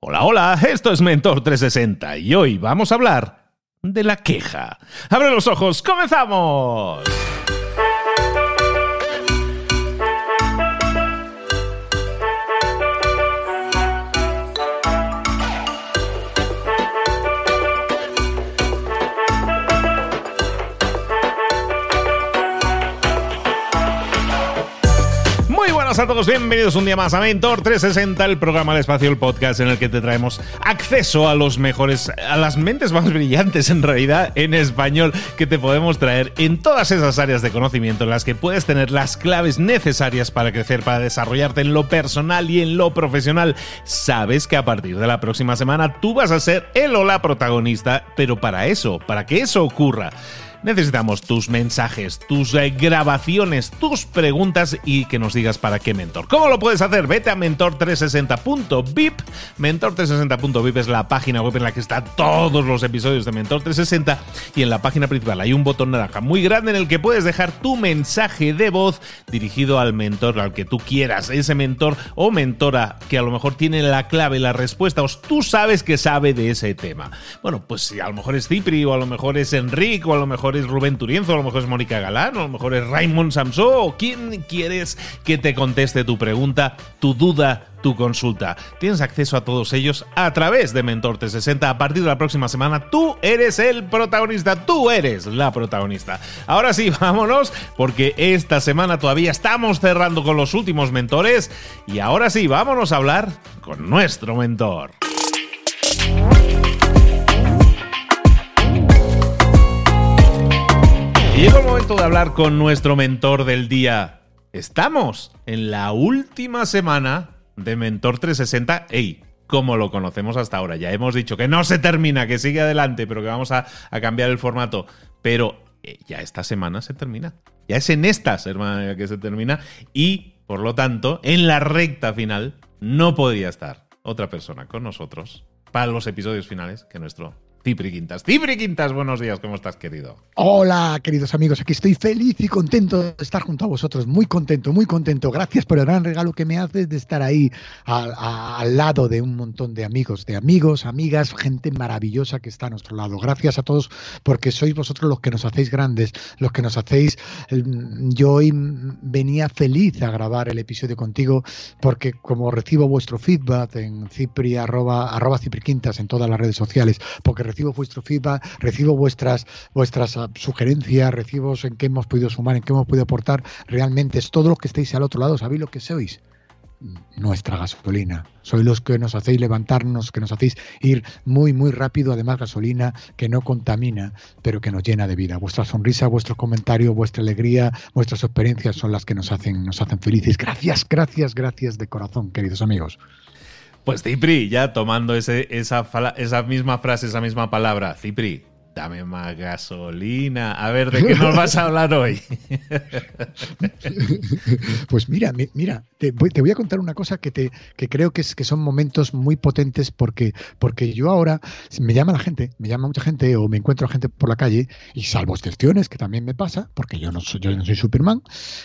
Hola, hola, esto es Mentor 360 y hoy vamos a hablar de la queja. ¡Abre los ojos! ¡Comenzamos! A todos, bienvenidos un día más a Mentor 360, el programa de espacio, el podcast en el que te traemos acceso a los mejores, a las mentes más brillantes en realidad en español que te podemos traer en todas esas áreas de conocimiento en las que puedes tener las claves necesarias para crecer, para desarrollarte en lo personal y en lo profesional. Sabes que a partir de la próxima semana tú vas a ser el o la protagonista, pero para eso, para que eso ocurra, Necesitamos tus mensajes, tus eh, grabaciones, tus preguntas y que nos digas para qué mentor. ¿Cómo lo puedes hacer? Vete a mentor360.vip. Mentor360.vip es la página web en la que están todos los episodios de Mentor 360 y en la página principal hay un botón naranja muy grande en el que puedes dejar tu mensaje de voz dirigido al mentor al que tú quieras, ese mentor o mentora que a lo mejor tiene la clave, la respuesta o tú sabes que sabe de ese tema. Bueno, pues si a lo mejor es Cipri o a lo mejor es Enrique o a lo mejor es Rubén Turienzo, a lo mejor es Mónica Galán, a lo mejor es Raymond Samsó, o quién quieres que te conteste tu pregunta, tu duda, tu consulta. Tienes acceso a todos ellos a través de Mentor 360. A partir de la próxima semana, tú eres el protagonista, tú eres la protagonista. Ahora sí, vámonos, porque esta semana todavía estamos cerrando con los últimos mentores. Y ahora sí, vámonos a hablar con nuestro mentor. Llegó el momento de hablar con nuestro mentor del día. Estamos en la última semana de Mentor 360. ¡Ey! Como lo conocemos hasta ahora. Ya hemos dicho que no se termina, que sigue adelante, pero que vamos a, cambiar el formato. Pero eh, ya esta semana se termina. Ya es en esta semana que se termina. Y, por lo tanto, en la recta final no podía estar otra persona con nosotros para los episodios finales que nuestro Cipri Quintas. Cipri Quintas, buenos días, ¿cómo estás, querido? Hola, queridos amigos, aquí estoy feliz y contento de estar junto a vosotros, muy contento, muy contento. Gracias por el gran regalo que me haces de estar ahí al, lado de un montón de amigos, de amigos, amigas, gente maravillosa que está a nuestro lado. Gracias a todos porque sois vosotros los que nos hacéis grandes, los que nos hacéis... Yo hoy venía feliz a grabar el episodio contigo porque como recibo vuestro feedback en cipri, arroba, arroba cipri quintas en todas las redes sociales, porque recibo vuestro feedback, recibo vuestras, vuestras ah, sugerencias, recibo en qué hemos podido sumar, en qué hemos podido aportar. Realmente es todo lo que estéis al otro lado, sabéis lo que sois nuestra gasolina. Sois los que nos hacéis levantarnos, que nos hacéis ir muy, muy rápido. Además, gasolina que no contamina, pero que nos llena de vida. Vuestra sonrisa, vuestro comentario, vuestra alegría, vuestras experiencias son las que nos hacen, nos hacen felices. Gracias, gracias, gracias de corazón, queridos amigos. Pues Cipri, ya tomando ese, esa, esa misma frase, esa misma palabra, Cipri, Dame más gasolina. A ver, ¿de qué nos vas a hablar hoy? Pues mira, mira, te voy, a contar una cosa que, te, que creo que, es, que son momentos muy potentes porque, porque yo ahora me llama la gente, me llama mucha gente o me encuentro gente por la calle y salvo excepciones, que también me pasa, porque yo no soy, yo no soy Superman,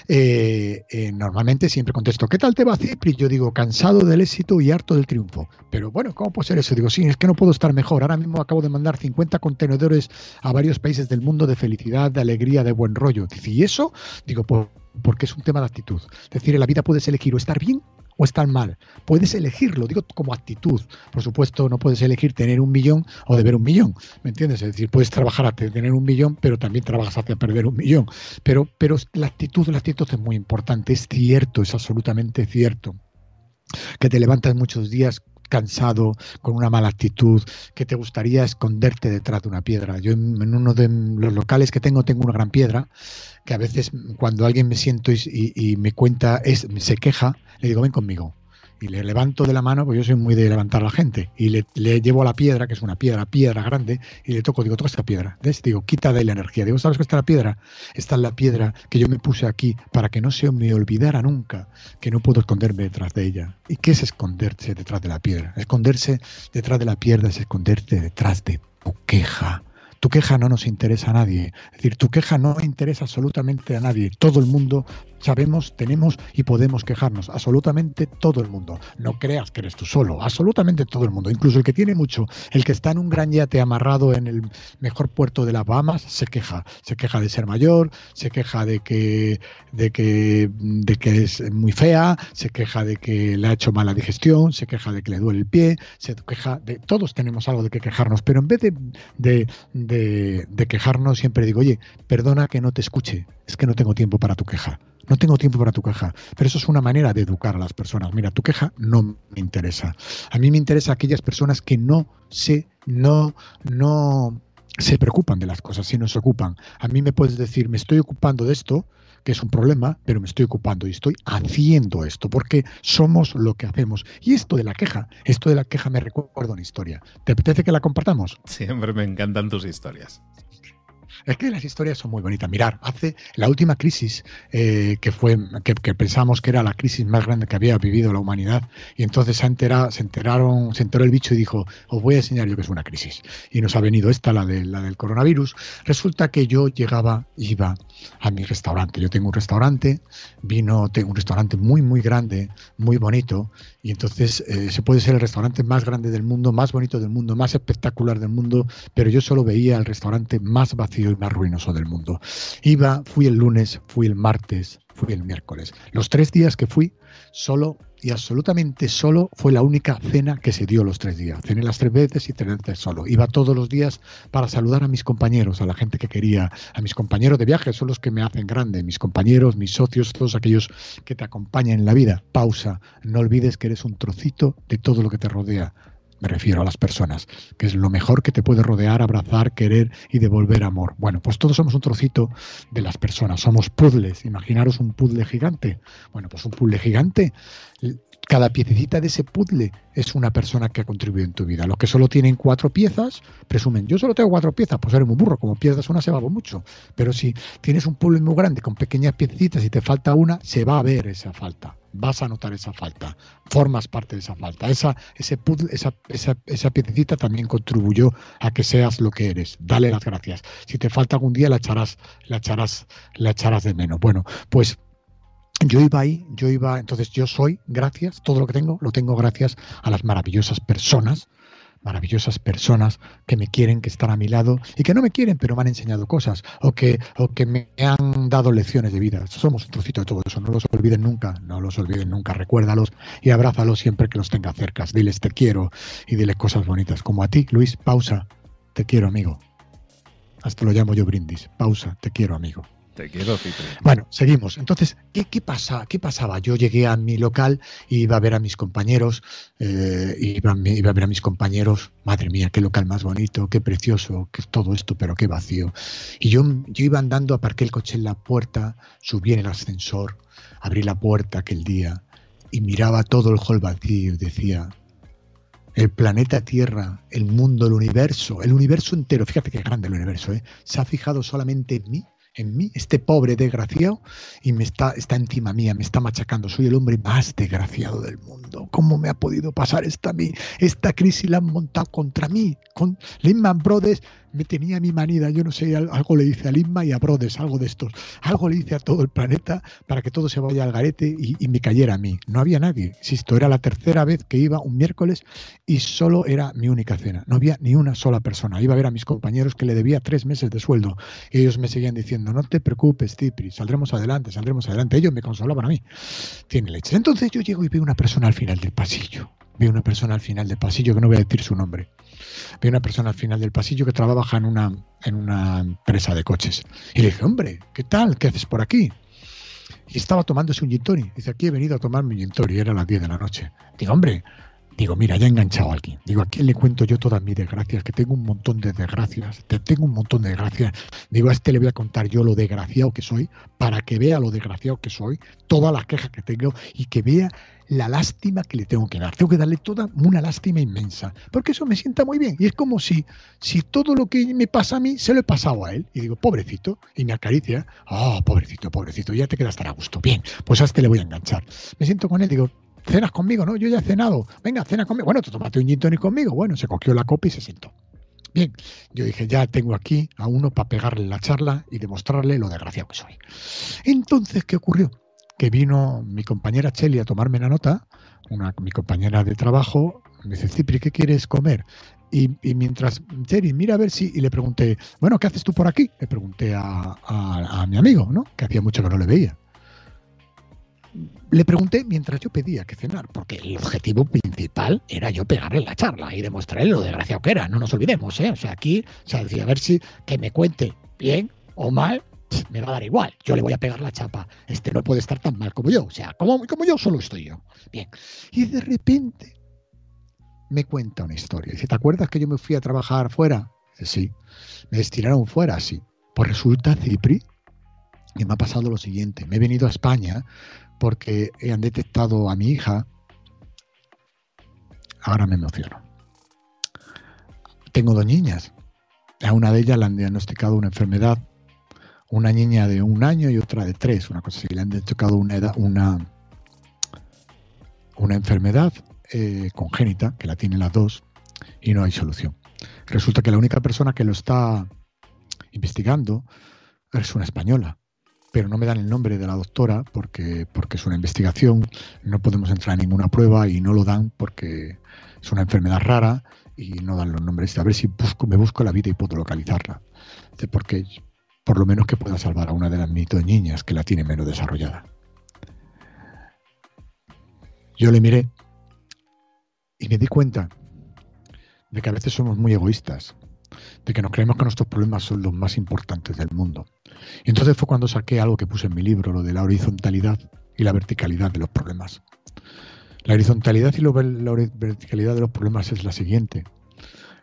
eh, eh, normalmente siempre contesto, ¿qué tal te va, Cipri? Yo digo, cansado del éxito y harto del triunfo. Pero bueno, ¿cómo puede ser eso? Digo, sí, es que no puedo estar mejor. Ahora mismo acabo de mandar 50 contenedores a varios países del mundo de felicidad, de alegría, de buen rollo. y eso, digo, porque es un tema de actitud. Es decir, en la vida puedes elegir o estar bien o estar mal. Puedes elegirlo, digo como actitud. Por supuesto, no puedes elegir tener un millón o deber un millón, ¿me entiendes? Es decir, puedes trabajar hasta tener un millón, pero también trabajas hasta perder un millón. Pero, pero la actitud, la actitud es muy importante, es cierto, es absolutamente cierto que te levantas muchos días cansado, con una mala actitud, que te gustaría esconderte detrás de una piedra. Yo en, uno de los locales que tengo tengo una gran piedra que a veces cuando alguien me siento y, y me cuenta, es, se queja, le digo, ven conmigo y le levanto de la mano, pues yo soy muy de levantar a la gente, y le, llevo a la piedra, que es una piedra, piedra grande, y le toco, digo, toca esta piedra. ¿Ves? Digo, quita de la energía. Digo, ¿sabes qué está la piedra? Esta es la piedra que yo me puse aquí para que no se me olvidara nunca que no puedo esconderme detrás de ella. ¿Y qué es esconderse detrás de la piedra? Esconderse detrás de la piedra es esconderte detrás de tu queja tu queja no nos interesa a nadie. Es decir, tu queja no interesa absolutamente a nadie. Todo el mundo sabemos, tenemos y podemos quejarnos. Absolutamente todo el mundo. No creas que eres tú solo, absolutamente todo el mundo. Incluso el que tiene mucho, el que está en un gran yate amarrado en el mejor puerto de las Bahamas, se queja. Se queja de ser mayor, se queja de que, de que, de que es muy fea, se queja de que le ha hecho mala digestión, se queja de que le duele el pie, se queja de. Todos tenemos algo de que quejarnos, pero en vez de, de, de quejarnos, siempre digo, oye, perdona que no te escuche, es que no tengo tiempo para tu queja. No tengo tiempo para tu queja. Pero eso es una manera de educar a las personas. Mira, tu queja no me interesa. A mí me interesa aquellas personas que no se, no, no se preocupan de las cosas, si no se ocupan. A mí me puedes decir, me estoy ocupando de esto, que es un problema, pero me estoy ocupando y estoy haciendo esto, porque somos lo que hacemos. Y esto de la queja, esto de la queja me recuerda una historia. ¿Te apetece que la compartamos? Siempre me encantan tus historias. Es que las historias son muy bonitas. Mirar, hace la última crisis eh, que fue que, pensamos que era la crisis más grande que había vivido la humanidad y entonces se, entera, se enteraron, se enteró el bicho y dijo, os voy a enseñar yo que es una crisis. Y nos ha venido esta, la, de, la del coronavirus. Resulta que yo llegaba, iba a mi restaurante. Yo tengo un restaurante, vino, tengo un restaurante muy, muy grande, muy bonito, y entonces eh, se puede ser el restaurante más grande del mundo, más bonito del mundo, más espectacular del mundo, pero yo solo veía el restaurante más vacío más ruinoso del mundo. Iba, fui el lunes, fui el martes, fui el miércoles. Los tres días que fui, solo y absolutamente solo fue la única cena que se dio los tres días. Cené las tres veces y cené solo. Iba todos los días para saludar a mis compañeros, a la gente que quería, a mis compañeros de viaje, son los que me hacen grande, mis compañeros, mis socios, todos aquellos que te acompañan en la vida. Pausa, no olvides que eres un trocito de todo lo que te rodea me refiero a las personas, que es lo mejor que te puede rodear, abrazar, querer y devolver amor. Bueno, pues todos somos un trocito de las personas, somos puzzles. Imaginaros un puzzle gigante. Bueno, pues un puzzle gigante cada piececita de ese puzzle es una persona que ha contribuido en tu vida. Los que solo tienen cuatro piezas presumen, yo solo tengo cuatro piezas, pues eres muy burro, como pierdas una se va mucho. Pero si tienes un puzzle muy grande con pequeñas piececitas y te falta una, se va a ver esa falta. Vas a notar esa falta. Formas parte de esa falta. Esa, ese puzzle, esa, esa, esa piececita también contribuyó a que seas lo que eres. Dale las gracias. Si te falta algún día, la echarás, la echarás, la echarás de menos. Bueno, pues yo iba ahí, yo iba, entonces yo soy, gracias, todo lo que tengo, lo tengo gracias a las maravillosas personas, maravillosas personas que me quieren, que están a mi lado y que no me quieren, pero me han enseñado cosas o que, o que me han dado lecciones de vida. Somos un trocito de todo eso, no los olviden nunca, no los olviden nunca, recuérdalos y abrázalos siempre que los tenga cerca. Diles te quiero y diles cosas bonitas, como a ti, Luis, pausa, te quiero amigo. Hasta lo llamo yo brindis, pausa, te quiero amigo. Te quiero, Bueno, seguimos. Entonces, ¿qué, pasa, ¿qué pasaba? Yo llegué a mi local y iba a ver a mis compañeros, eh, iba, iba, a ver a mis compañeros, madre mía, qué local más bonito, qué precioso, qué todo esto, pero qué vacío. Y yo, yo iba andando, aparqué el coche en la puerta, subí en el ascensor, abrí la puerta aquel día y miraba todo el hall vacío y decía, el planeta Tierra, el mundo, el universo, el universo entero, fíjate qué grande el universo, ¿eh? se ha fijado solamente en mí en mí, este pobre desgraciado, y me está, está encima mía, me está machacando. Soy el hombre más desgraciado del mundo. ¿Cómo me ha podido pasar esta, esta crisis? La han montado contra mí. Con Lehman Brothers me tenía mi manida. Yo no sé, algo le dice a Lima y a Brothers, algo de estos. Algo le dice a todo el planeta para que todo se vaya al garete y, me cayera a mí. No había nadie. Insisto, era la tercera vez que iba un miércoles y solo era mi única cena. No había ni una sola persona. Iba a ver a mis compañeros que le debía tres meses de sueldo. Y ellos me seguían diciendo, no te preocupes, Tipri, saldremos adelante, saldremos adelante. Ellos me consolaban a mí. Tiene leche. Entonces yo llego y veo una persona al final del pasillo. Veo una persona al final del pasillo que no voy a decir su nombre. Veo una persona al final del pasillo que trabaja en una, en una empresa de coches. Y le dije, hombre, ¿qué tal? ¿Qué haces por aquí? Y estaba tomándose un gin Dice, aquí he venido a tomarme un gin Y era las 10 de la noche. Digo, hombre, Digo, mira, ya he enganchado a alguien. Digo, ¿a quién le cuento yo todas mis desgracias? Que tengo un montón de desgracias. Te tengo un montón de desgracias. Digo, a este le voy a contar yo lo desgraciado que soy, para que vea lo desgraciado que soy, todas las quejas que tengo y que vea la lástima que le tengo que dar. Tengo que darle toda una lástima inmensa. Porque eso me sienta muy bien. Y es como si, si todo lo que me pasa a mí se lo he pasado a él. Y digo, pobrecito. Y me acaricia. Oh, pobrecito, pobrecito. Ya te quedas tan a gusto. Bien, pues a este le voy a enganchar. Me siento con él. Digo, cenas conmigo, ¿no? Yo ya he cenado. Venga, cena conmigo. Bueno, tú tomaste un gin tonic conmigo. Bueno, se cogió la copa y se sentó. Bien, yo dije, ya tengo aquí a uno para pegarle la charla y demostrarle lo desgraciado que soy. Entonces, ¿qué ocurrió? Que vino mi compañera Cheli a tomarme la nota, una, mi compañera de trabajo, me dice, Cipri, ¿qué quieres comer? Y, mientras, Cheli, mira a ver si, y le pregunté, bueno, ¿qué haces tú por aquí? Le pregunté a, a mi amigo, ¿no? Que hacía mucho que no le veía. Le pregunté mientras yo pedía que cenar, porque el objetivo principal era yo pegarle la charla y demostrarle lo desgraciado que era. No nos olvidemos, ¿eh? O sea, aquí, o sea, decía, a ver si que me cuente bien o mal, me va a dar igual. Yo le voy a pegar la chapa. Este no puede estar tan mal como yo. O sea, como, como yo solo estoy yo. Bien. Y de repente me cuenta una historia. Dice, ¿te acuerdas que yo me fui a trabajar fuera? Sí. Me destinaron fuera, sí. Pues resulta, Cipri, que me ha pasado lo siguiente. Me he venido a España porque han detectado a mi hija. Ahora me emociono. Tengo dos niñas. A una de ellas le han diagnosticado una enfermedad. Una niña de un año y otra de tres, una cosa así. Le han diagnosticado una, edad, una, una enfermedad eh, congénita, que la tienen las dos, y no hay solución. Resulta que la única persona que lo está investigando es una española pero no me dan el nombre de la doctora porque, porque es una investigación, no podemos entrar en ninguna prueba y no lo dan porque es una enfermedad rara y no dan los nombres. A ver si busco, me busco la vida y puedo localizarla. Porque por lo menos que pueda salvar a una de las dos niñas que la tiene menos desarrollada. Yo le miré y me di cuenta de que a veces somos muy egoístas, de que nos creemos que nuestros problemas son los más importantes del mundo y entonces fue cuando saqué algo que puse en mi libro, lo de la horizontalidad y la verticalidad de los problemas. La horizontalidad y la verticalidad de los problemas es la siguiente.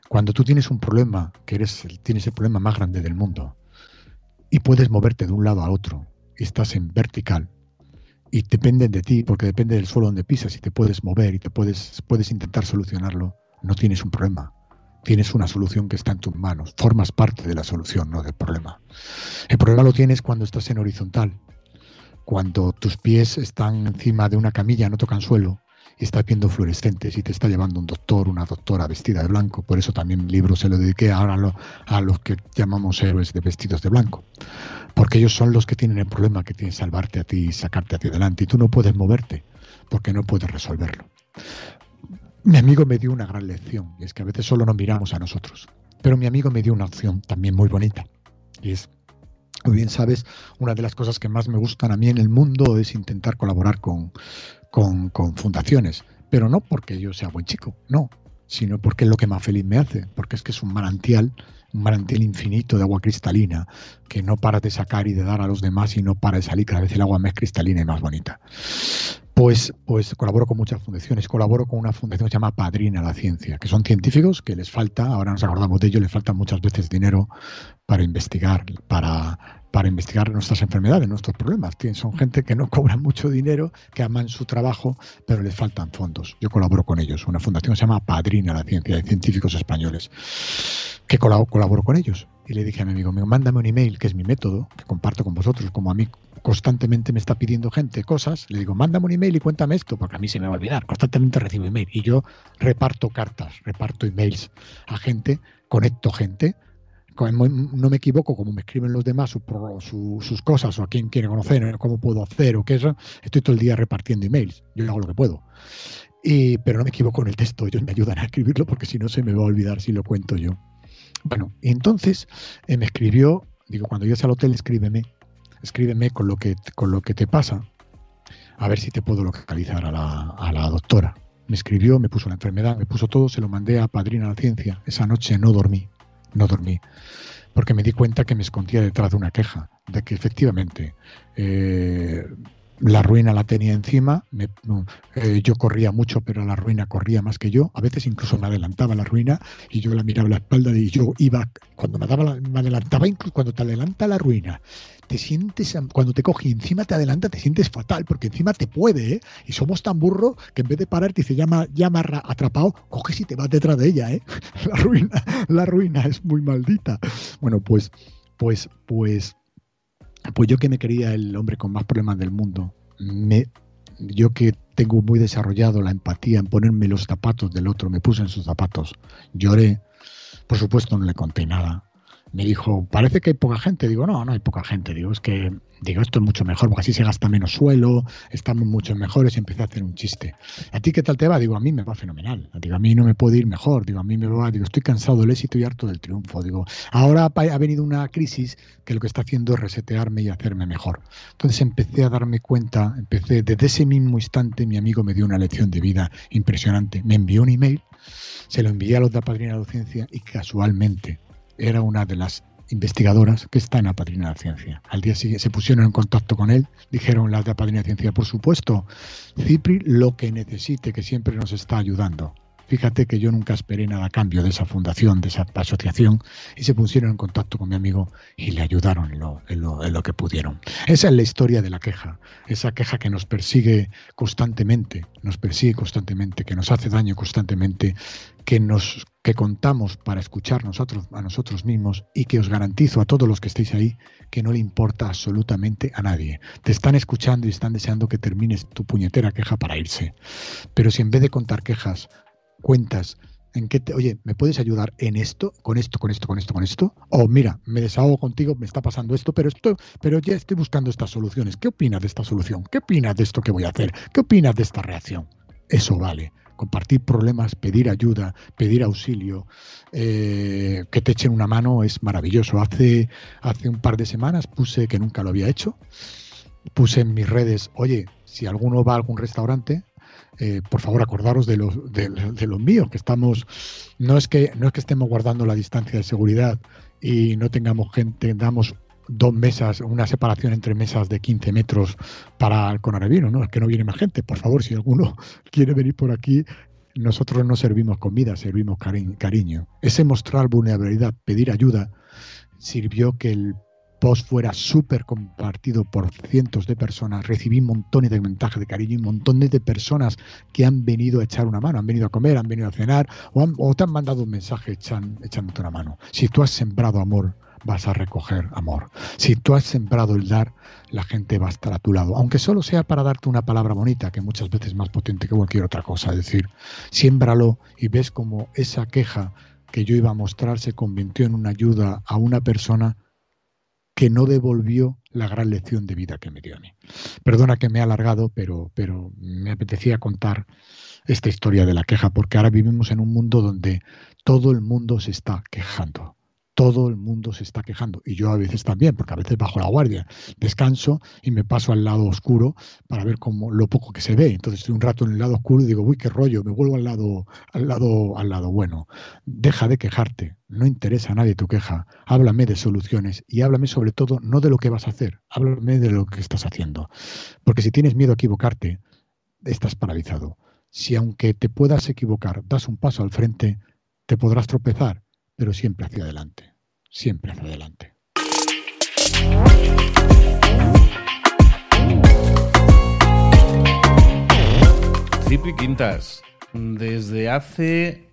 Cuando tú tienes un problema, que eres, tienes el problema más grande del mundo, y puedes moverte de un lado a otro, estás en vertical, y depende de ti, porque depende del suelo donde pisas, y te puedes mover y te puedes, puedes intentar solucionarlo, no tienes un problema. Tienes una solución que está en tus manos, formas parte de la solución, no del problema. El problema lo tienes cuando estás en horizontal, cuando tus pies están encima de una camilla, no tocan suelo, y estás viendo fluorescentes y te está llevando un doctor, una doctora vestida de blanco. Por eso también el libro se lo dediqué ahora a, los que llamamos héroes de vestidos de blanco. Porque ellos son los que tienen el problema que tienen salvarte a ti y sacarte a ti adelante. Y tú no puedes moverte porque no puedes resolverlo mi amigo me dio una gran lección, y es que a veces solo nos miramos a nosotros. Pero mi amigo me dio una opción también muy bonita, y es, como bien sabes, una de las cosas que más me gustan a mí en el mundo es intentar colaborar con, con, con fundaciones, pero no porque yo sea buen chico, no, sino porque es lo que más feliz me hace, porque es que es un manantial, un manantial infinito de agua cristalina, que no para de sacar y de dar a los demás y no para de salir cada vez el agua más cristalina y más bonita. Pues, pues colaboro con muchas fundaciones. Colaboro con una fundación que se llama Padrina la Ciencia, que son científicos que les falta, ahora nos acordamos de ello, les falta muchas veces dinero para investigar, para, para investigar nuestras enfermedades, nuestros problemas. Son gente que no cobra mucho dinero, que aman su trabajo, pero les faltan fondos. Yo colaboro con ellos. Una fundación que se llama Padrina la Ciencia, de científicos españoles, que colaboro con ellos. Y le dije a mi amigo, mándame un email, que es mi método, que comparto con vosotros, como a mí constantemente me está pidiendo gente cosas, le digo, mándame un email y cuéntame esto, porque a mí se me va a olvidar. Constantemente recibo email y yo reparto cartas, reparto emails a gente, conecto gente. No me equivoco como me escriben los demás sus cosas o a quién quiere conocer, cómo puedo hacer o qué es. Estoy todo el día repartiendo emails. Yo hago lo que puedo. Y, pero no me equivoco en el texto, ellos me ayudan a escribirlo porque si no se me va a olvidar si lo cuento yo. Bueno, entonces eh, me escribió, digo, cuando llegues al hotel escríbeme escríbeme con lo que, con lo que te pasa, a ver si te puedo localizar a la, a la doctora. Me escribió, me puso la enfermedad, me puso todo, se lo mandé a Padrina la Ciencia. Esa noche no dormí, no dormí, porque me di cuenta que me escondía detrás de una queja, de que efectivamente eh, la ruina la tenía encima, eh, yo corría mucho, pero la ruina corría más que yo, a veces incluso me adelantaba la ruina y yo la miraba a la espalda y yo iba, cuando me, daba me adelantaba, incluso cuando te adelanta la ruina, te sientes, cuando te coge encima te adelanta, te sientes fatal, porque encima te puede, ¿eh? Y somos tan burros que en vez de pararte y se llama, llama atrapado, coges y te vas detrás de ella, ¿eh? La ruina, la ruina es muy maldita. Bueno, pues, pues, pues pues yo que me quería el hombre con más problemas del mundo, me, yo que tengo muy desarrollado la empatía en ponerme los zapatos del otro, me puse en sus zapatos, lloré, por supuesto no le conté nada, me dijo, parece que hay poca gente. Digo, no, no hay poca gente. Digo, es que digo, esto es mucho mejor, porque así se gasta menos suelo, estamos mucho mejores. Y empecé a hacer un chiste. ¿A ti qué tal te va? Digo, a mí me va fenomenal. Digo, a mí no me puede ir mejor. Digo, a mí me va, digo, estoy cansado del éxito y harto del triunfo. Digo, ahora ha venido una crisis que lo que está haciendo es resetearme y hacerme mejor. Entonces empecé a darme cuenta, empecé, desde ese mismo instante mi amigo me dio una lección de vida impresionante. Me envió un email, se lo envié a los de la Padrina de Docencia y casualmente era una de las investigadoras que está en la Padrina de la Ciencia. Al día siguiente se pusieron en contacto con él, dijeron las de la Padrina de Ciencia, por supuesto, Cipri lo que necesite, que siempre nos está ayudando. Fíjate que yo nunca esperé nada a cambio de esa fundación, de esa asociación, y se pusieron en contacto con mi amigo y le ayudaron en lo, en lo, que pudieron. Esa es la historia de la queja, esa queja que nos persigue constantemente, nos persigue constantemente, que nos hace daño constantemente, que nos que contamos para escuchar nosotros, a nosotros mismos y que os garantizo a todos los que estéis ahí que no le importa absolutamente a nadie. Te están escuchando y están deseando que termines tu puñetera queja para irse. Pero si en vez de contar quejas cuentas en qué te, oye, ¿me puedes ayudar en esto, con esto, con esto, con esto, con esto? O mira, me desahogo contigo, me está pasando esto, pero esto, pero ya estoy buscando estas soluciones. ¿Qué opinas de esta solución? ¿Qué opinas de esto que voy a hacer? ¿Qué opinas de esta reacción? Eso vale. Compartir problemas, pedir ayuda, pedir auxilio, eh, que te echen una mano es maravilloso. Hace, hace un par de semanas puse que nunca lo había hecho. Puse en mis redes, oye, si alguno va a algún restaurante, eh, por favor acordaros de los, de, los míos, que estamos, no es que, no es que estemos guardando la distancia de seguridad y no tengamos gente, tengamos dos mesas, una separación entre mesas de 15 metros para el coronavirus, ¿no? Es que no viene más gente. Por favor, si alguno quiere venir por aquí, nosotros no servimos comida, servimos cariño. Ese mostrar vulnerabilidad, pedir ayuda, sirvió que el post fuera súper compartido por cientos de personas, recibí montones de mensajes de cariño y montones de personas que han venido a echar una mano, han venido a comer, han venido a cenar o, te han mandado un mensaje echándote una mano. Si tú has sembrado amor, vas a recoger amor. Si tú has sembrado el dar, la gente va a estar a tu lado, aunque solo sea para darte una palabra bonita, que muchas veces es más potente que cualquier otra cosa. Es decir, siémbralo y ves como esa queja que yo iba a mostrar se convirtió en una ayuda a una persona que no devolvió la gran lección de vida que me dio a mí. Perdona que me he alargado, pero, pero me apetecía contar esta historia de la queja, porque ahora vivimos en un mundo donde todo el mundo se está quejando todo el mundo se está quejando. Y yo a veces también, porque a veces bajo la guardia, descanso y me paso al lado oscuro para ver cómo, lo poco que se ve. Entonces estoy un rato en el lado oscuro y digo, uy, qué rollo, me vuelvo al lado, al lado, al lado bueno. Deja de quejarte, no interesa a nadie tu queja. Háblame de soluciones y háblame sobre todo no de lo que vas a hacer, háblame de lo que estás haciendo. Porque si tienes miedo a equivocarte, estás paralizado. Si aunque te puedas equivocar, das un paso al frente, te podrás tropezar, pero siempre hacia adelante siempre hacia adelante. Cipri Quintas, desde hace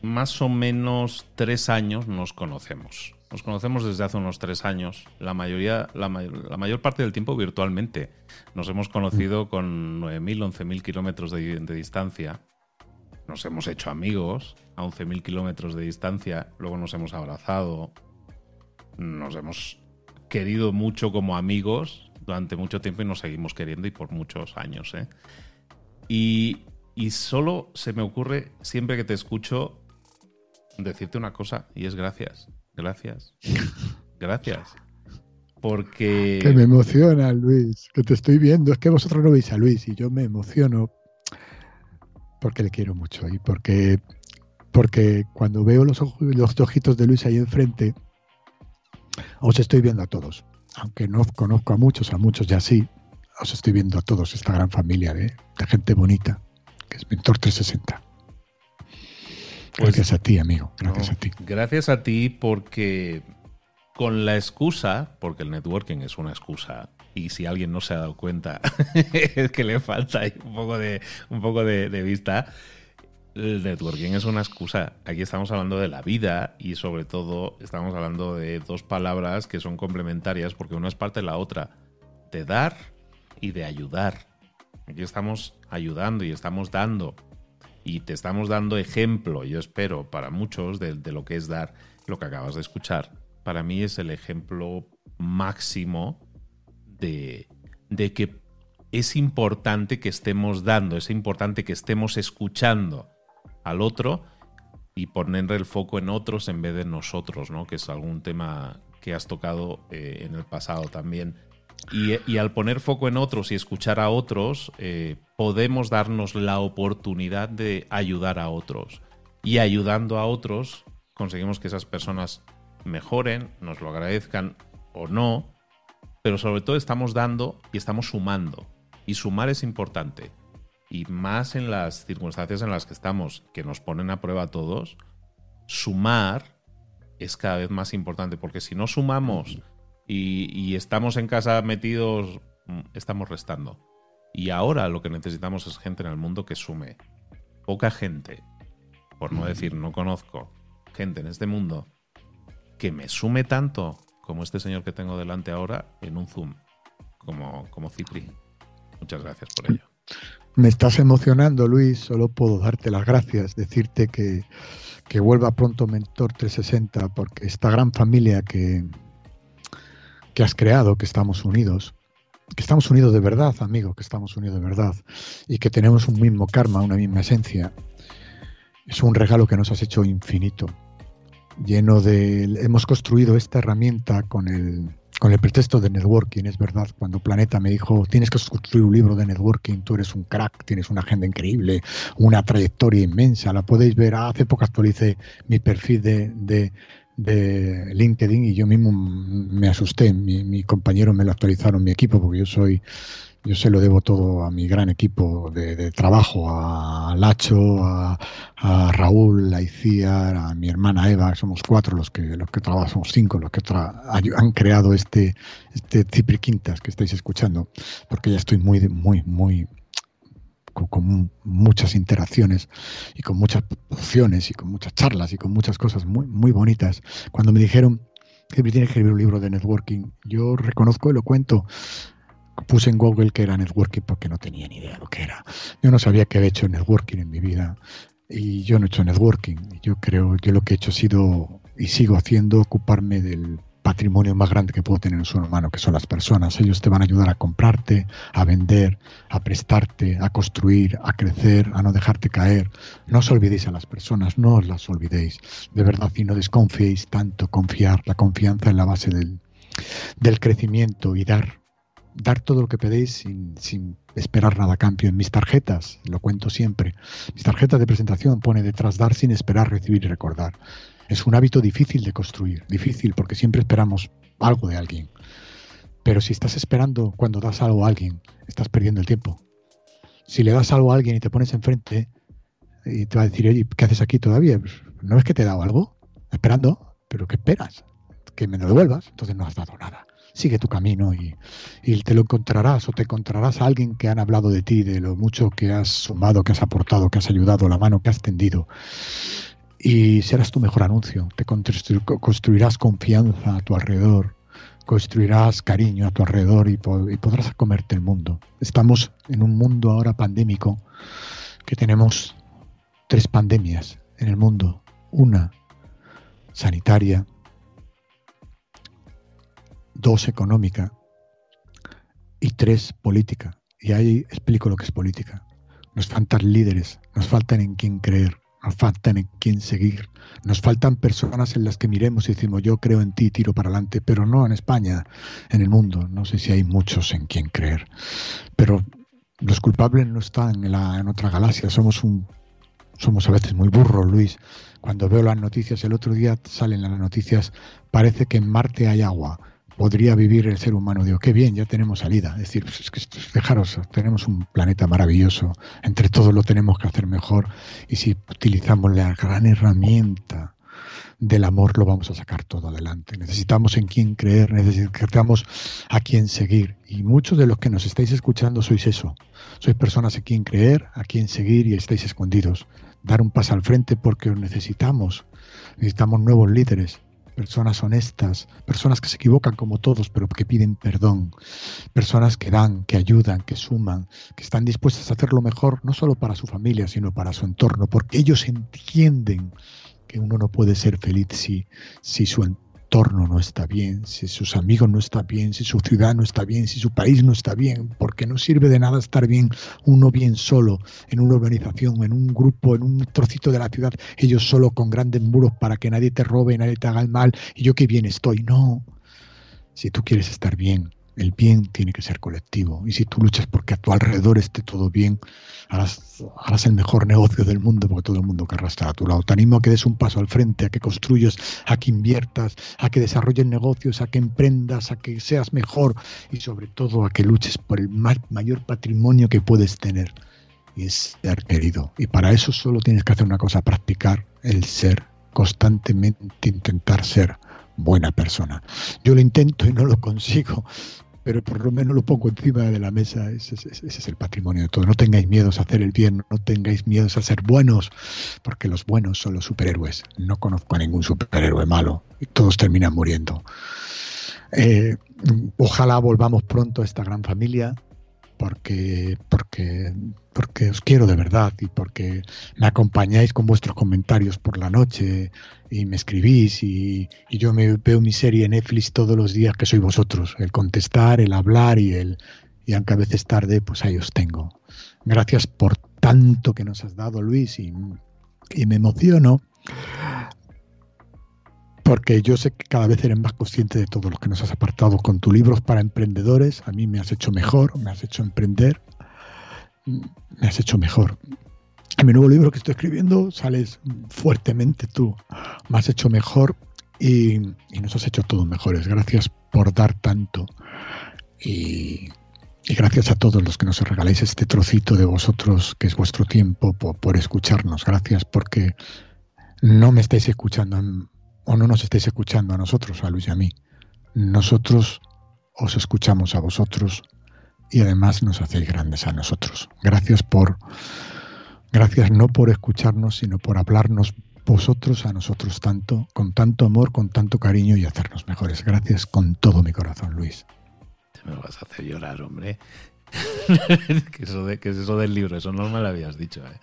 más o menos tres años nos conocemos. Nos conocemos desde hace unos tres años, la mayoría, la, mayor parte del tiempo virtualmente. Nos hemos conocido con 9.000, 11.000 kilómetros de distancia nos hemos hecho amigos a 11.000 kilómetros de distancia, luego nos hemos abrazado, nos hemos querido mucho como amigos durante mucho tiempo y nos seguimos queriendo y por muchos años. ¿eh? Y, y solo se me ocurre, siempre que te escucho, decirte una cosa y es gracias, gracias, gracias. Porque... Que me emociona, Luis, que te estoy viendo. Es que vosotros no veis a Luis y yo me emociono porque le quiero mucho y porque, porque cuando veo los, los ojitos de Luis ahí enfrente, os estoy viendo a todos. Aunque no conozco a muchos, a muchos ya sí, os estoy viendo a todos, esta gran familia de, gente bonita, que es Mentor 360. Pues gracias a ti, amigo. Gracias a ti. Gracias a ti porque con la excusa, porque el networking es una excusa y si alguien no se ha dado cuenta es que le falta un poco de, un poco de, vista. El networking es una excusa. Aquí estamos hablando de la vida y sobre todo estamos hablando de dos palabras que son complementarias porque una es parte de la otra. De dar y de ayudar. Aquí estamos ayudando y estamos dando. Y te estamos dando ejemplo, yo espero, para muchos de lo que es dar. lo que acabas de escuchar, para mí es el ejemplo máximo de, de que es importante que estemos dando, es importante que estemos escuchando al otro y poner el foco en otros en vez de nosotros, ¿no? Que es algún tema que has tocado eh, en el pasado también. Y, al poner foco en otros y escuchar a otros, eh, podemos darnos la oportunidad de ayudar a otros. Y ayudando a otros, conseguimos que esas personas mejoren, nos lo agradezcan o no, pero sobre todo estamos dando y estamos sumando. Y sumar es importante. Y más en las circunstancias en las que estamos, que nos ponen a prueba a todos, sumar es cada vez más importante, porque si no sumamos y, estamos en casa metidos, mm, estamos restando. Y ahora lo que necesitamos es gente en el mundo que sume. Poca gente, por no decir no conozco, gente en este mundo que me sume tanto como este señor que tengo delante ahora en un Zoom, como, como Cipri. Muchas gracias por ello. Me estás emocionando, Luis. Solo puedo darte las gracias, decirte que, que vuelva pronto Mentor 360, porque esta gran familia que, que has creado, que estamos unidos, que estamos unidos de verdad, amigo, que estamos unidos de verdad, y que tenemos un mismo karma, una misma esencia, es un regalo que nos has hecho infinito, lleno de... Hemos construido esta herramienta con el, con el pretexto de networking, es verdad. Cuando Planeta me dijo, tienes que construir un libro de networking, tú eres un crack, tienes una agenda increíble, una trayectoria inmensa, la podéis ver. Hace poco actualicé mi perfil de, de LinkedIn y yo mismo me asusté. Mi, compañero me lo actualizaron, mi equipo, porque yo soy, yo se lo debo todo a mi gran equipo de, trabajo, a Lacho, a, Raúl, a Iciar, a mi hermana Eva, somos cuatro los que, los que trabajamos, somos cinco los que han creado este, este Cipri Quintas que estáis escuchando, porque ya estoy muy, muy, muy con, muchas interacciones y con muchas opciones y con muchas charlas y con muchas cosas muy, muy bonitas. Cuando me dijeron que me tiene que escribir un libro de networking, yo reconozco y lo cuento. Puse en Google que era networking porque no tenía ni idea de lo que era. Yo no sabía que había hecho networking en mi vida y yo no he hecho networking. Yo creo que lo que he hecho ha sido y sigo haciendo ocuparme del patrimonio más grande que puedo tener en su mano, que son las personas. Ellos te van a ayudar a comprarte, a vender, a prestarte, a construir, a crecer, a no dejarte caer. No os olvidéis a las personas, no os las olvidéis. De verdad, y no desconfiéis tanto, confiar. La confianza es la base del, del crecimiento y dar. Dar todo lo que pedéis sin, esperar nada a cambio. En mis tarjetas, lo cuento siempre, mis tarjetas de presentación pone detrás dar sin esperar recibir y recordar. Es un hábito difícil de construir, difícil porque siempre esperamos algo de alguien. Pero si estás esperando cuando das algo a alguien, estás perdiendo el tiempo. Si le das algo a alguien y te pones enfrente y te va a decir, ¿qué haces aquí todavía? Pues, ¿No es que te he dado algo? Esperando, pero ¿qué esperas? Que me lo devuelvas, entonces no has dado nada. Sigue tu camino y, y te lo encontrarás o te encontrarás a alguien que han hablado de ti, de lo mucho que has sumado, que has aportado, que has ayudado, la mano que has tendido y serás tu mejor anuncio. Te construirás confianza a tu alrededor, construirás cariño a tu alrededor y, podrás comerte el mundo. Estamos en un mundo ahora pandémico que tenemos tres pandemias en el mundo. Una sanitaria, dos económica y tres política. Y ahí explico lo que es política. Nos faltan líderes, nos faltan en quién creer, nos faltan en quién seguir, nos faltan personas en las que miremos y decimos yo creo en ti, tiro para adelante, pero no en España, en el mundo, no sé si hay muchos en quien creer, pero los culpables no están en, otra galaxia, somos un somos a veces muy burros, Luis. Cuando veo las noticias, el otro día salen las noticias, parece que en Marte hay agua podría vivir el ser humano. Digo, qué bien, ya tenemos salida. Es decir, pues es que, fijaros, tenemos un planeta maravilloso, entre todos lo tenemos que hacer mejor y si utilizamos la gran herramienta del amor lo vamos a sacar todo adelante. Necesitamos en quién creer, necesitamos a quién seguir. Y muchos de los que nos estáis escuchando sois eso. Sois personas a quien creer, a quien seguir y estáis escondidos. Dar un paso al frente porque os necesitamos. Necesitamos nuevos líderes personas honestas, personas que se equivocan como todos, pero que piden perdón, personas que dan, que ayudan, que suman, que están dispuestas a hacerlo mejor, no solo para su familia, sino para su entorno, porque ellos entienden que uno no puede ser feliz si, si su entorno no está bien, si sus amigos no están bien, si su ciudad no está bien, si su país no está bien, porque no sirve de nada estar bien uno bien solo, en una urbanización, en un grupo, en un trocito de la ciudad, ellos solo con grandes muros para que nadie te robe, nadie te haga el mal, y yo qué bien estoy. No, si tú quieres estar bien, el bien tiene que ser colectivo. Y si tú luchas porque a tu alrededor esté todo bien, harás, el mejor negocio del mundo porque todo el mundo querrá estar a tu lado. Te animo a que des un paso al frente, a que construyas, a que inviertas, a que desarrolles negocios, a que emprendas, a que seas mejor y sobre todo a que luches por el mayor patrimonio que puedes tener. Y es ser querido. Y para eso solo tienes que hacer una cosa, practicar el ser, constantemente intentar ser buena persona. Yo lo intento y no lo consigo, pero por lo menos lo pongo encima de la mesa. Ese, es el patrimonio de todo. No tengáis miedos a hacer el bien, no tengáis miedos a ser buenos, porque los buenos son los superhéroes. No conozco a ningún superhéroe malo y todos terminan muriendo. Eh, ojalá volvamos pronto a esta gran familia porque, porque, porque os quiero de verdad y porque me acompañáis con vuestros comentarios por la noche y me escribís y, yo me veo mi serie en Netflix todos los días que sois vosotros, el contestar, el hablar y el y aunque a veces tarde, pues ahí os tengo. Gracias por tanto que nos has dado, Luis, y, me emociono porque yo sé que cada vez eres más consciente de todo lo que nos has apartado con tus libros para emprendedores. A mí me has hecho mejor, me has hecho emprender, me has hecho mejor. En mi nuevo libro que estoy escribiendo sales fuertemente tú, me has hecho mejor y, nos has hecho todos mejores. Gracias por dar tanto y, gracias a todos los que nos regaláis este trocito de vosotros, que es vuestro tiempo, por, por escucharnos. Gracias porque no me estáis escuchando o no nos estáis escuchando a nosotros, a Luis y a mí. Nosotros os escuchamos a vosotros y además nos hacéis grandes a nosotros. Gracias por, gracias no por escucharnos, sino por hablarnos vosotros a nosotros tanto, con tanto amor, con tanto cariño y hacernos mejores. Gracias con todo mi corazón, Luis. Te me vas a hacer llorar, hombre. ¿Qué, eso de, es eso del libro? Eso no me lo habías dicho. ¿eh?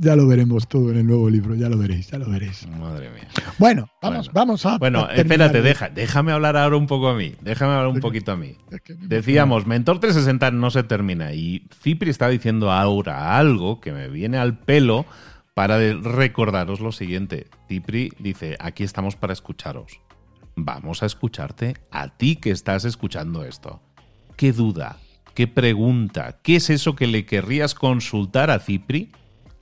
Ya, lo veremos todo en el nuevo libro, ya lo veréis, ya lo veréis. Madre mía. Bueno, vamos, vamos a. Bueno, espérate, deja, déjame hablar ahora un poco a mí. Déjame hablar un poquito a mí. Decíamos, Mentor 360 no se termina. Y Cipri está diciendo ahora algo que me viene al pelo para recordaros lo siguiente. Cipri dice: aquí estamos para escucharos. Vamos a escucharte a ti que estás escuchando esto. ¿Qué duda? ¿Qué pregunta? ¿Qué es eso que le querrías consultar a Cipri?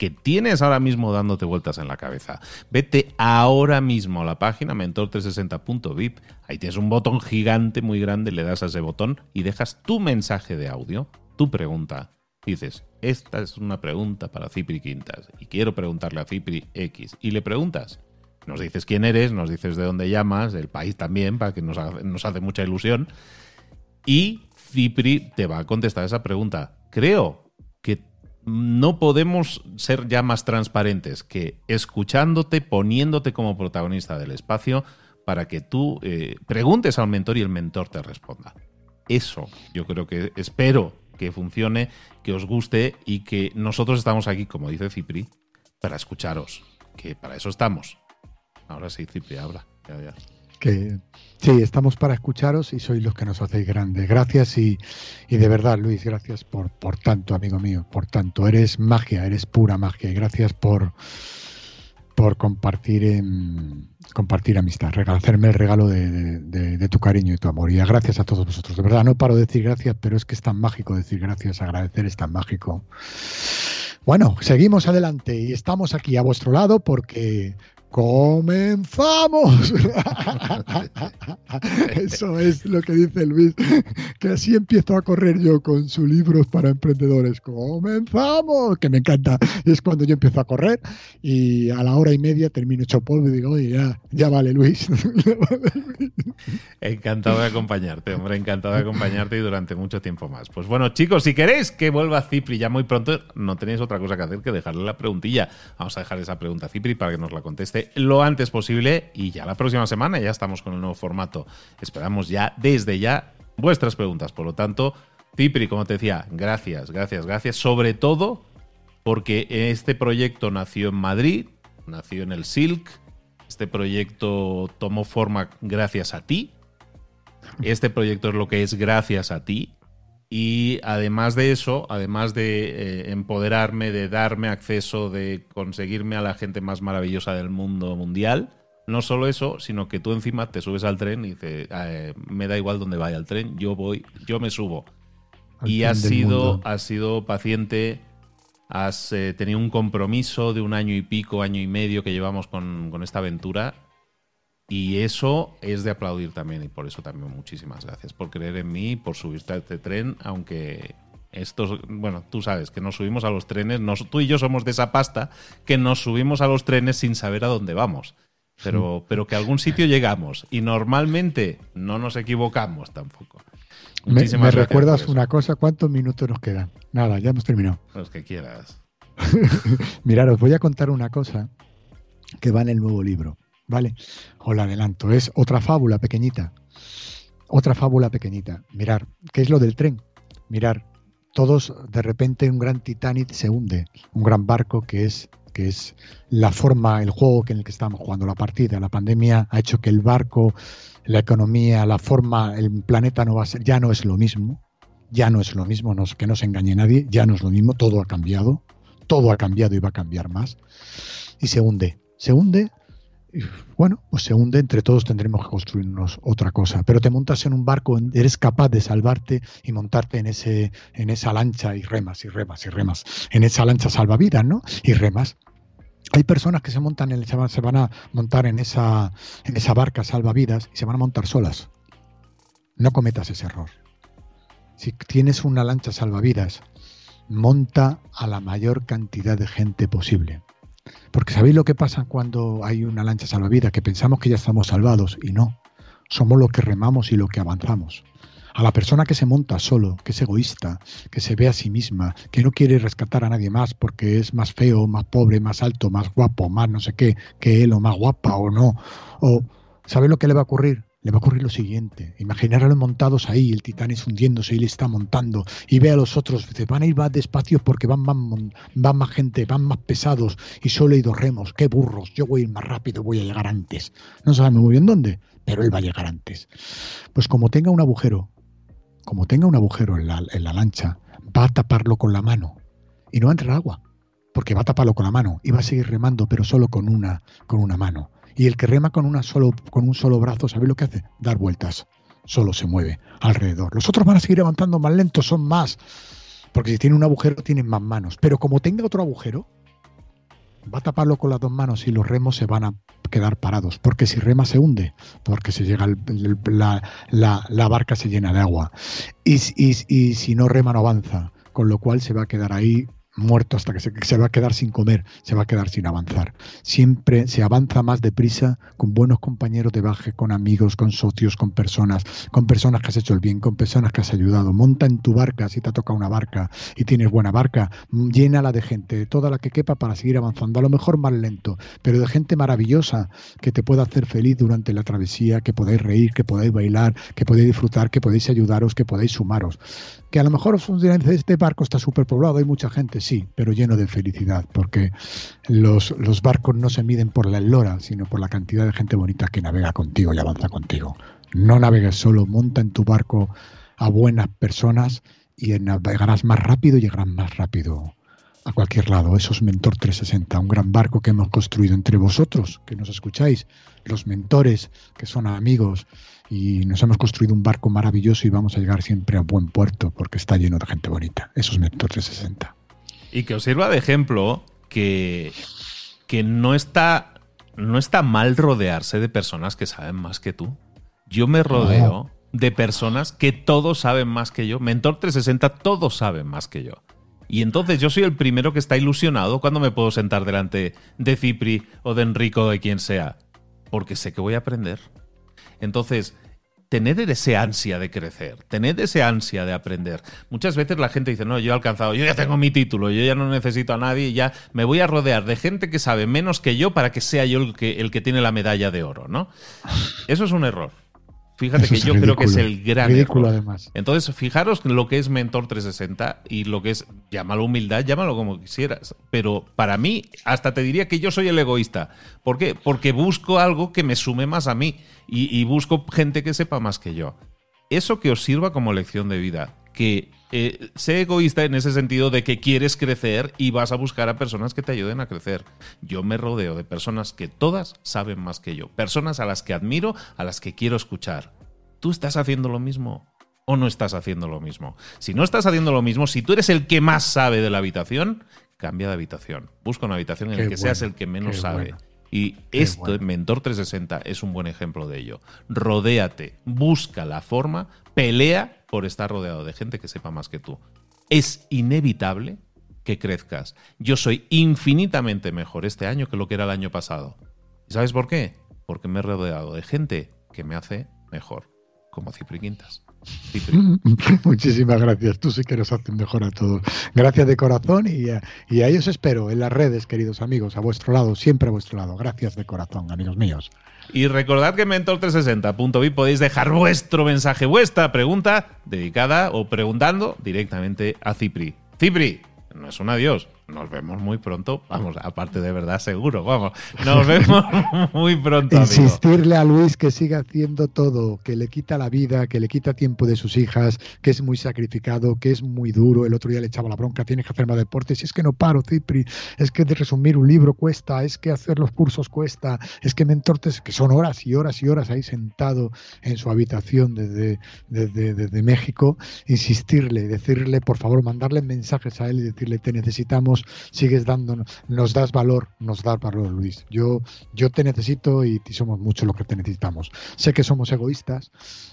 Que tienes ahora mismo dándote vueltas en la cabeza. Vete ahora mismo a la página mentor360.vip. Ahí tienes un botón gigante muy grande, le das a ese botón y dejas tu mensaje de audio, tu pregunta. Dices, esta es una pregunta para Cipri Quintas y quiero preguntarle a Cipri X. Y le preguntas. Nos dices quién eres, nos dices de dónde llamas, del país también, para que nos, nos hace mucha ilusión. Y Cipri te va a contestar esa pregunta. Creo no podemos ser ya más transparentes que escuchándote, poniéndote como protagonista del espacio para que tú eh, preguntes al mentor y el mentor te responda. Eso yo creo que espero que funcione, que os guste y que nosotros estamos aquí, como dice Cipri, para escucharos, que para eso estamos. Ahora sí, Cipri, habla. Ya, que sí, estamos para escucharos y sois los que nos hacéis grandes. Gracias y, de verdad, Luis, gracias por, por tanto, amigo mío, por tanto. Eres magia, eres pura magia gracias por, por compartir, en, compartir amistad, hacerme el regalo de, tu cariño y tu amor. Y gracias a todos vosotros. De verdad, no paro de decir gracias, pero es que es tan mágico decir gracias, agradecer es tan mágico. Bueno, seguimos adelante y estamos aquí a vuestro lado porque ¡Comenzamos! Eso es lo que dice Luis, que así empiezo a correr yo con sus libros para emprendedores. ¡Comenzamos! Que me encanta. Es cuando yo empiezo a correr y a la hora y media termino hecho polvo y digo, oye, ya, ya vale Luis. encantado de acompañarte, hombre, encantado de acompañarte y durante mucho tiempo más. Pues bueno, chicos, si queréis que vuelva Cipri ya muy pronto, no tenéis otra cosa que hacer que dejarle la preguntilla. Vamos a dejar esa pregunta a Cipri para que nos la conteste lo antes posible y ya la próxima semana ya estamos con el nuevo formato. Esperamos ya, desde ya, vuestras preguntas. Por lo tanto, Cipri, como te decía, gracias, gracias, gracias. Sobre todo porque este proyecto nació en Madrid, nació en el Silk. Este proyecto tomó forma gracias a ti. Este proyecto es lo que es gracias a ti. Y además de eso, además de eh, empoderarme, de darme acceso, de conseguirme a la gente más maravillosa del mundo mundial, no solo eso, sino que tú encima te subes al tren y dices, eh, me da igual dónde vaya el tren, yo voy, yo me subo. y has sido, has sido paciente, has eh, tenido un compromiso de un año y pico, año y medio que llevamos con, con esta aventura y eso es de aplaudir también y por eso también muchísimas gracias por creer en mí, por subirte a este tren, aunque estos, bueno, tú sabes que nos subimos a los trenes, tú y yo somos de esa pasta que nos subimos a los trenes sin saber a dónde vamos. Pero, pero que a algún sitio llegamos y normalmente no nos equivocamos tampoco. Me, me recuerdas una cosa, ¿cuántos minutos nos quedan? Nada, ya hemos terminado. Los que quieras. Mirad, os voy a contar una cosa que va en el nuevo libro. ¿Vale? Os la adelanto, es otra fábula pequeñita. Otra fábula pequeñita. Mirar, ¿qué es lo del tren? Mirar, todos de repente un gran Titanic se hunde, un gran barco que es que es la forma, el juego en el que estamos jugando, la partida. La pandemia ha hecho que el barco, la economía, la forma, el planeta no va a ser, ya no es lo mismo, ya no es lo mismo, que no se engañe nadie, ya no es lo mismo, todo ha cambiado, todo ha cambiado y va a cambiar más. Y se hunde, se hunde bueno, pues se hunde, entre todos tendremos que construirnos otra cosa. Pero te montas en un barco, eres capaz de salvarte y montarte en, ese, en esa lancha y remas y remas y remas, en esa lancha salvavidas, ¿no? Y remas. Hay personas que se montan en, se van a montar en esa, en esa barca salvavidas y se van a montar solas. No cometas ese error. Si tienes una lancha salvavidas, monta a la mayor cantidad de gente posible. Porque ¿sabéis lo que pasa cuando hay una lancha salvavidas? Que pensamos que ya estamos salvados y no. Somos los que remamos y los que avanzamos. A la persona que se monta solo, que es egoísta, que se ve a sí misma, que no quiere rescatar a nadie más porque es más feo, más pobre, más alto, más guapo, más no sé qué, que él o más guapa o no. O, ¿sabe lo que le va a ocurrir? Le va a ocurrir lo siguiente. Imaginar a los montados ahí, el titán es hundiéndose y le está montando. Y ve a los otros, se van a ir más despacio porque van más, van más gente, van más pesados y solo hay dos remos. ¡Qué burros! Yo voy a ir más rápido, voy a llegar antes. No sabemos muy bien dónde, pero él va a llegar antes. Pues como tenga un agujero, como tenga un agujero en la, en la lancha, va a taparlo con la mano y no va a entrar agua, porque va a taparlo con la mano y va a seguir remando, pero solo con una, con una mano. Y el que rema con, una solo, con un solo brazo, ¿sabe lo que hace? Dar vueltas. Solo se mueve alrededor. Los otros van a seguir avanzando más lentos, son más. Porque si tiene un agujero, tienen más manos. Pero como tenga otro agujero, va a taparlo con las dos manos y los remos se van a quedar parados. Porque si rema se hunde, porque se llega la, barca se llena de agua. Y si no rema no avanza. Con lo cual se va a quedar ahí muerto hasta que se, va a quedar sin comer, se va a quedar sin avanzar. Siempre se avanza más deprisa con buenos compañeros de baje, con amigos, con socios, con personas, con personas que has hecho el bien, con personas que has ayudado. Monta en tu barca si te ha tocado una barca y tienes buena barca, llénala de gente, toda la que quepa para seguir avanzando, a lo mejor más lento, pero de gente maravillosa que te pueda hacer feliz durante la travesía, que podáis reír, que podáis bailar, que podéis disfrutar, que podéis ayudaros, que podéis sumaros. Que a lo mejor os este barco está súper poblado, hay mucha gente, sí, pero lleno de felicidad, porque los, los barcos no se miden por la eslora, sino por la cantidad de gente bonita que navega contigo y avanza contigo. No navegues solo, monta en tu barco a buenas personas y navegarás más rápido y llegarás más rápido a cualquier lado. Eso es Mentor 360, un gran barco que hemos construido entre vosotros, que nos escucháis, los mentores, que son amigos, y nos hemos construido un barco maravilloso y vamos a llegar siempre a buen puerto porque está lleno de gente bonita. Eso es Mentor 360. Y que os sirva de ejemplo que, que no, está, no está mal rodearse de personas que saben más que tú. Yo me rodeo de personas que todos saben más que yo. Mentor 360, todos saben más que yo. Y entonces yo soy el primero que está ilusionado cuando me puedo sentar delante de Cipri o de Enrico o de quien sea. Porque sé que voy a aprender. Entonces, tened ese ansia de crecer, tened ese ansia de aprender. Muchas veces la gente dice, no, yo he alcanzado, yo ya tengo mi título, yo ya no necesito a nadie, ya me voy a rodear de gente que sabe menos que yo para que sea yo el que, el que tiene la medalla de oro, ¿no? Eso es un error. Fíjate Eso que yo creo que es el gran ridículo, error. además. Entonces, fijaros lo que es Mentor 360 y lo que es, llámalo humildad, llámalo como quisieras. Pero para mí, hasta te diría que yo soy el egoísta. ¿Por qué? Porque busco algo que me sume más a mí y, y busco gente que sepa más que yo. Eso que os sirva como lección de vida. Que eh, sé egoísta en ese sentido de que quieres crecer y vas a buscar a personas que te ayuden a crecer. Yo me rodeo de personas que todas saben más que yo. Personas a las que admiro, a las que quiero escuchar. ¿Tú estás haciendo lo mismo? ¿O no estás haciendo lo mismo? Si no estás haciendo lo mismo, si tú eres el que más sabe de la habitación, cambia de habitación. Busca una habitación en la que seas el que menos sabe. bueno. Y Qué esto, bueno. Mentor 360, es un buen ejemplo de ello. Rodéate, busca la forma, pelea por estar rodeado de gente que sepa más que tú. Es inevitable que crezcas. Yo soy infinitamente mejor este año que lo que era el año pasado. ¿Y sabes por qué? Porque me he rodeado de gente que me hace mejor, como Cipri Quintas. Muchísimas gracias. Tú sí que nos haces mejor a todos. Gracias de corazón y, a- y ahí os espero en las redes, queridos amigos, a vuestro lado, siempre a vuestro lado. Gracias de corazón, amigos míos. Y recordad que en mentor360.vi podéis dejar vuestro mensaje, vuestra pregunta dedicada o preguntando directamente a Cipri. Cipri, no es un adiós. Nos vemos muy pronto. Vamos, aparte de verdad, seguro. Vamos, nos vemos muy pronto. Insistirle a Luis que siga haciendo todo, que le quita la vida, que le quita tiempo de sus hijas, que es muy sacrificado, que es muy duro. El otro día le echaba la bronca, tienes que hacer más deporte. Si es que no paro, Cipri, es que de resumir un libro cuesta, es que hacer los cursos cuesta, es que mentortes, que son horas y horas y horas ahí sentado en su habitación desde, desde, desde México, insistirle, decirle, por favor, mandarle mensajes a él y decirle, te necesitamos, sigues dándonos, nos das valor, nos das valor, Luis. Yo, yo te necesito y, somos mucho lo que te necesitamos. Sé que somos egoístas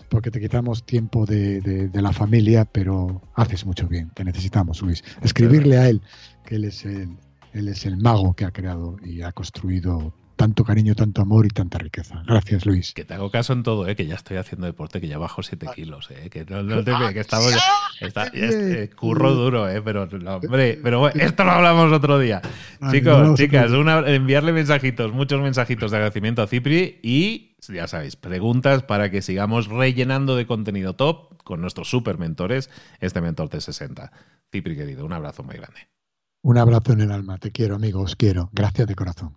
porque te quitamos tiempo de, de- de la familia, pero haces mucho bien, te necesitamos, Luis. Escribirle a él, que él es el, él es el mago que ha creado y ha construido tanto cariño, tanto amor y tanta riqueza. Gracias, Luis. Que te hago caso en todo, ¿eh? que ya estoy haciendo deporte, que ya bajo 7 kilos, ¿eh? que no, no te que estamos está- ya es- eh, curro duro, ¿eh? pero no, hombre, pero bueno, esto lo hablamos otro día. Vale, Chicos, chicas, una- enviarle mensajitos, muchos mensajitos de agradecimiento a Cipri y ya sabéis, preguntas para que sigamos rellenando de contenido top con nuestros super mentores, este mentor T60. Cipri querido, un abrazo muy grande. Un abrazo en el alma. Te quiero, amigo. Os quiero. Gracias de corazón.